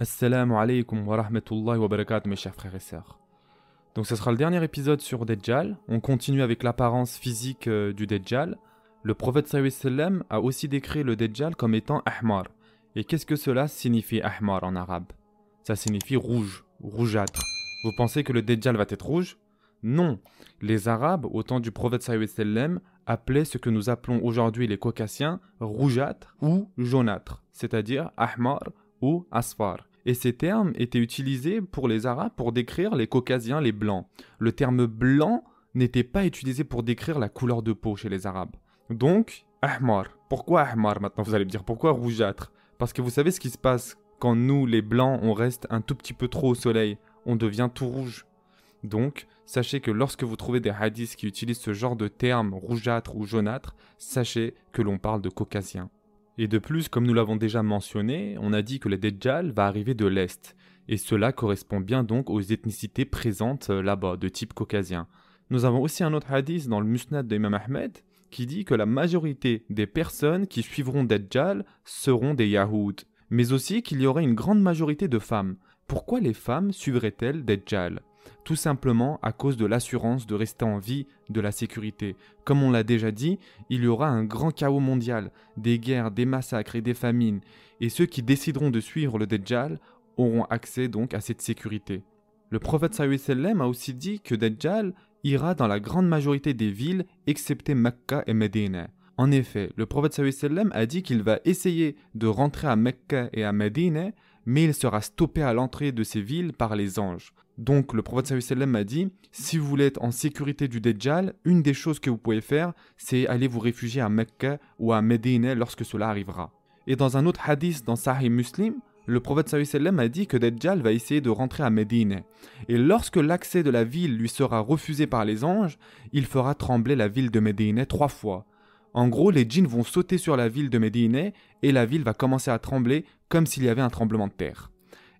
Assalamu alaikum wa rahmatullahi wa barakatuh mes chers frères et sœurs. Donc ce sera le dernier épisode sur Dajjal. On continue avec l'apparence physique euh, du Dajjal. Le prophète sallam a aussi décrit le Dajjal comme étant ahmar. Et qu'est-ce que cela signifie ahmar en arabe? Ça signifie rouge, rougeâtre. Vous pensez que le Dajjal va être rouge? Non. Les Arabes, au temps du prophète sallam, appelaient ce que nous appelons aujourd'hui les Caucasiens rougeâtre ou jaunâtre, c'est-à-dire ahmar ou asfar et ces termes étaient utilisés pour les Arabes pour décrire les Caucasiens, les Blancs. Le terme blanc n'était pas utilisé pour décrire la couleur de peau chez les Arabes. Donc, ahmar. Pourquoi ahmar maintenant Vous allez me dire? Pourquoi rougeâtre? Parce que vous savez ce qui se passe quand nous, les Blancs, on reste un tout petit peu trop au soleil. On devient tout rouge. Donc, sachez que lorsque vous trouvez des hadiths qui utilisent ce genre de terme rougeâtre ou jaunâtre, sachez que l'on parle de caucasiens. Et de plus, comme nous l'avons déjà mentionné, on a dit que le Dajjal va arriver de l'Est, et cela correspond bien donc aux ethnicités présentes euh, là-bas, de type caucasien. Nous avons aussi un autre hadith dans le Musnad de Imam Ahmed qui dit que la majorité des personnes qui suivront Dajjal seront des Yahoud, mais aussi qu'il y aurait une grande majorité de femmes. Pourquoi les femmes suivraient-elles Dajjal tout simplement à cause de l'assurance de rester en vie, de la sécurité. Comme on l'a déjà dit, il y aura un grand chaos mondial, des guerres, des massacres et des famines, et ceux qui décideront de suivre le Dajjal auront accès donc à cette sécurité. Le prophète sallam a aussi dit que Dajjal ira dans la grande majorité des villes excepté Mecca et Médine. En effet, le prophète sallam a dit qu'il va essayer de rentrer à Mecca et à Médine, mais il sera stoppé à l'entrée de ces villes par les anges. Donc le prophète sallam m'a dit, si vous voulez être en sécurité du Dajjal, une des choses que vous pouvez faire, c'est aller vous réfugier à Mecca ou à Médine lorsque cela arrivera. Et dans un autre hadith dans Sahih Muslim, le prophète sallam a dit que Dajjal va essayer de rentrer à Médine. Et lorsque l'accès de la ville lui sera refusé par les anges, il fera trembler la ville de Médine trois fois. En gros, les djinns vont sauter sur la ville de Médine et la ville va commencer à trembler comme s'il y avait un tremblement de terre.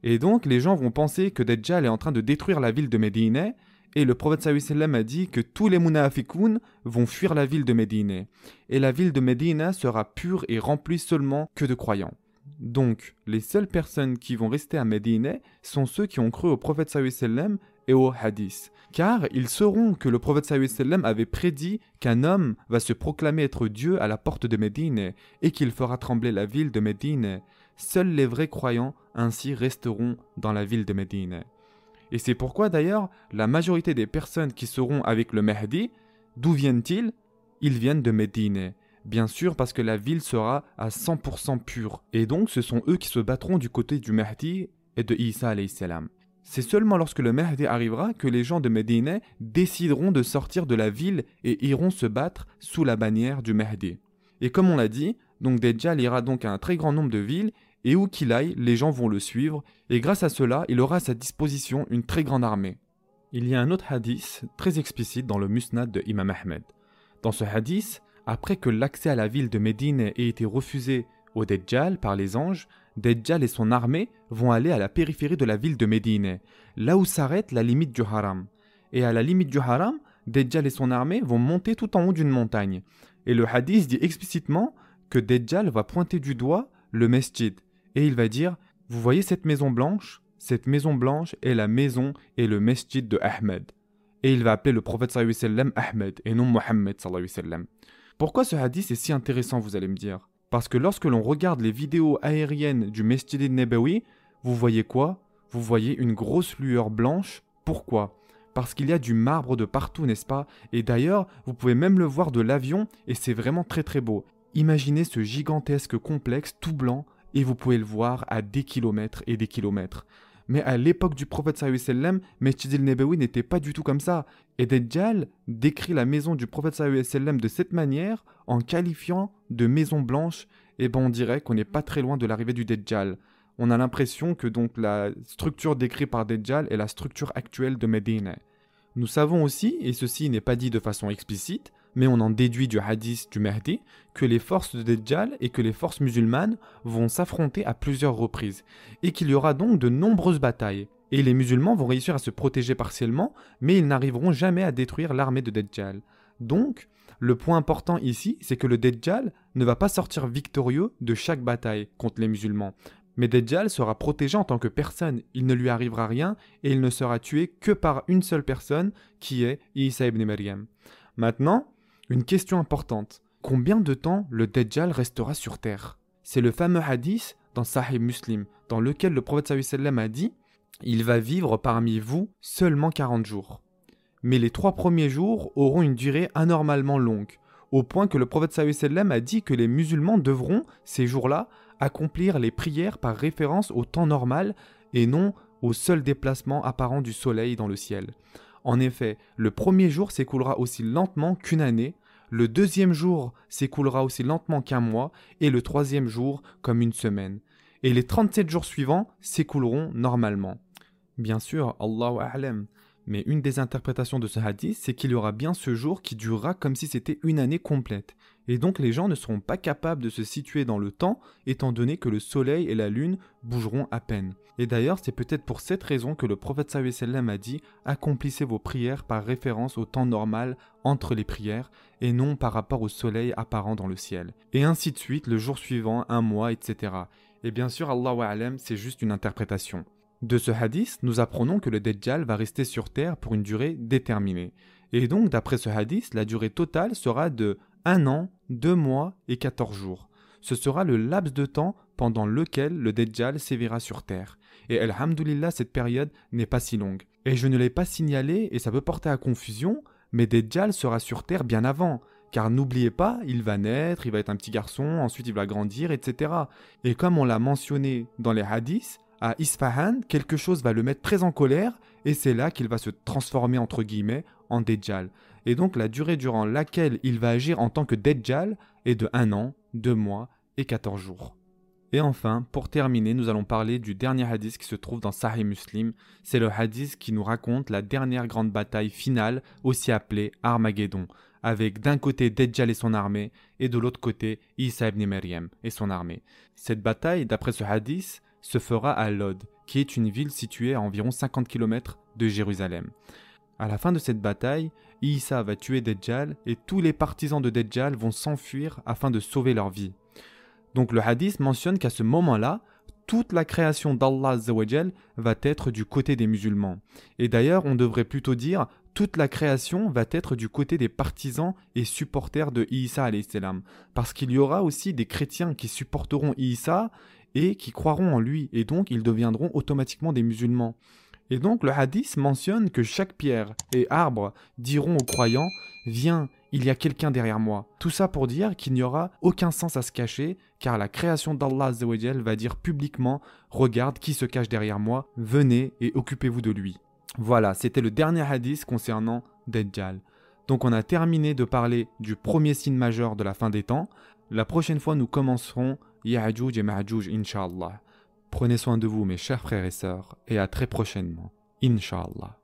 Et donc, les gens vont penser que Dajjal est en train de détruire la ville de Médine. Et le prophète a dit que tous les munafiqun vont fuir la ville de Médine. Et la ville de Médine sera pure et remplie seulement que de croyants. Donc, les seules personnes qui vont rester à Médine sont ceux qui ont cru au prophète et au hadith. Car ils sauront que le prophète sallam avait prédit qu'un homme va se proclamer être Dieu à la porte de Médine et qu'il fera trembler la ville de Médine. Seuls les vrais croyants ainsi resteront dans la ville de Médine. Et c'est pourquoi d'ailleurs la majorité des personnes qui seront avec le Mahdi, d'où viennent-ils? Ils viennent de Médine. Bien sûr parce que la ville sera à 100% pure. Et donc ce sont eux qui se battront du côté du Mahdi et de Isa. C'est seulement lorsque le Mahdi arrivera que les gens de Médine décideront de sortir de la ville et iront se battre sous la bannière du Mahdi. Et comme on l'a dit, donc Dajjal ira donc à un très grand nombre de villes et où qu'il aille, les gens vont le suivre, et grâce à cela, il aura à sa disposition une très grande armée. Il y a un autre hadith très explicite dans le Musnad de Imam Ahmed. Dans ce hadith, après que l'accès à la ville de Médine ait été refusé au Dajjal par les anges, Dajjal et son armée vont aller à la périphérie de la ville de Médine, là où s'arrête la limite du haram. Et à la limite du haram, Dajjal et son armée vont monter tout en haut d'une montagne. Et le hadith dit explicitement que Dajjal va pointer du doigt le mesjid, et il va dire Vous voyez cette maison blanche? Cette maison blanche est la maison et le mesjid de Ahmed. Et il va appeler le prophète sallam Ahmed et non Mohammed sallam. Pourquoi ce hadith est si intéressant, vous allez me dire? Parce que lorsque l'on regarde les vidéos aériennes du Mesjid Nebawi, vous voyez quoi? Vous voyez une grosse lueur blanche. Pourquoi? Parce qu'il y a du marbre de partout, n'est-ce pas? Et d'ailleurs, vous pouvez même le voir de l'avion et c'est vraiment très très beau. Imaginez ce gigantesque complexe tout blanc et vous pouvez le voir à des kilomètres et des kilomètres. Mais à l'époque du prophète sallam, Mesjid el-Nebawi n'était pas du tout comme ça. Et Dajjal décrit la maison du prophète sallam de cette manière en qualifiant de maison blanche. Et ben on dirait qu'on n'est pas très loin de l'arrivée du Dajjal. On a l'impression que donc la structure décrite par Dajjal est la structure actuelle de Médine. Nous savons aussi, et ceci n'est pas dit de façon explicite, mais on en déduit du hadith du Mahdi que les forces de Dajjal et que les forces musulmanes vont s'affronter à plusieurs reprises, et qu'il y aura donc de nombreuses batailles. Et les musulmans vont réussir à se protéger partiellement, mais ils n'arriveront jamais à détruire l'armée de Dajjal. Donc, le point important ici, c'est que le Dajjal ne va pas sortir victorieux de chaque bataille contre les musulmans, Mais Dajjal sera protégé en tant que personne, il ne lui arrivera rien et il ne sera tué que par une seule personne qui est Isa ibn Maryam. Maintenant, une question importante. Combien de temps le Dajjal restera sur terre? C'est le fameux hadith dans Sahih Muslim dans lequel le prophète a dit Il va vivre parmi vous seulement 40 jours. Mais les trois premiers jours auront une durée anormalement longue, au point que le prophète sallam a dit que les musulmans devront, ces jours-là, accomplir les prières par référence au temps normal et non au seul déplacement apparent du soleil dans le ciel. En effet, le premier jour s'écoulera aussi lentement qu'une année, le deuxième jour s'écoulera aussi lentement qu'un mois, et le troisième jour comme une semaine. Et les 37 jours suivants s'écouleront normalement. Bien sûr, Allahu A'lam, mais une des interprétations de ce hadith, c'est qu'il y aura bien ce jour qui durera comme si c'était une année complète. Et donc les gens ne seront pas capables de se situer dans le temps, étant donné que le soleil et la lune bougeront à peine. Et d'ailleurs, c'est peut-être pour cette raison que le prophète sallam a dit Accomplissez vos prières par référence au temps normal entre les prières, et non par rapport au soleil apparent dans le ciel. Et ainsi de suite, le jour suivant, un mois, etc. Et bien sûr, Allah c'est juste une interprétation. De ce hadith, nous apprenons que le Dajjal va rester sur terre pour une durée déterminée. Et donc, d'après ce hadith, la durée totale sera de 1 an, 2 mois et 14 jours. Ce sera le laps de temps pendant lequel le Dajjal sévira sur terre. Et Alhamdulillah, cette période n'est pas si longue. Et je ne l'ai pas signalé et ça peut porter à confusion, mais Dajjal sera sur terre bien avant. Car n'oubliez pas, il va naître, il va être un petit garçon, ensuite il va grandir, etc. Et comme on l'a mentionné dans les hadiths, à Isfahan, quelque chose va le mettre très en colère et c'est là qu'il va se transformer entre guillemets en Dejjal. Et donc la durée durant laquelle il va agir en tant que Dejjal est de 1 an, 2 mois et 14 jours. Et enfin, pour terminer, nous allons parler du dernier hadith qui se trouve dans Sahih Muslim. C'est le hadith qui nous raconte la dernière grande bataille finale, aussi appelée Armageddon, avec d'un côté Dejjal et son armée, et de l'autre côté Isa ibn Maryam et son armée. Cette bataille, d'après ce hadith, se fera à Lod, qui est une ville située à environ 50 km de Jérusalem. À la fin de cette bataille, Isa va tuer Dejjal et tous les partisans de Dejjal vont s'enfuir afin de sauver leur vie. Donc le hadith mentionne qu'à ce moment-là, toute la création d'Allah va être du côté des musulmans. Et d'ailleurs, on devrait plutôt dire toute la création va être du côté des partisans et supporters de Isa parce qu'il y aura aussi des chrétiens qui supporteront Isa et qui croiront en lui, et donc ils deviendront automatiquement des musulmans. Et donc le hadith mentionne que chaque pierre et arbre diront aux croyants Viens, il y a quelqu'un derrière moi. Tout ça pour dire qu'il n'y aura aucun sens à se cacher, car la création d'Allah va dire publiquement Regarde qui se cache derrière moi, venez et occupez-vous de lui. Voilà, c'était le dernier hadith concernant Dajjal. Donc on a terminé de parler du premier signe majeur de la fin des temps. La prochaine fois, nous commencerons Ya'juj et Ma'juj, Inch'Allah. Prenez soin de vous, mes chers frères et sœurs, et à très prochainement, Inch'Allah.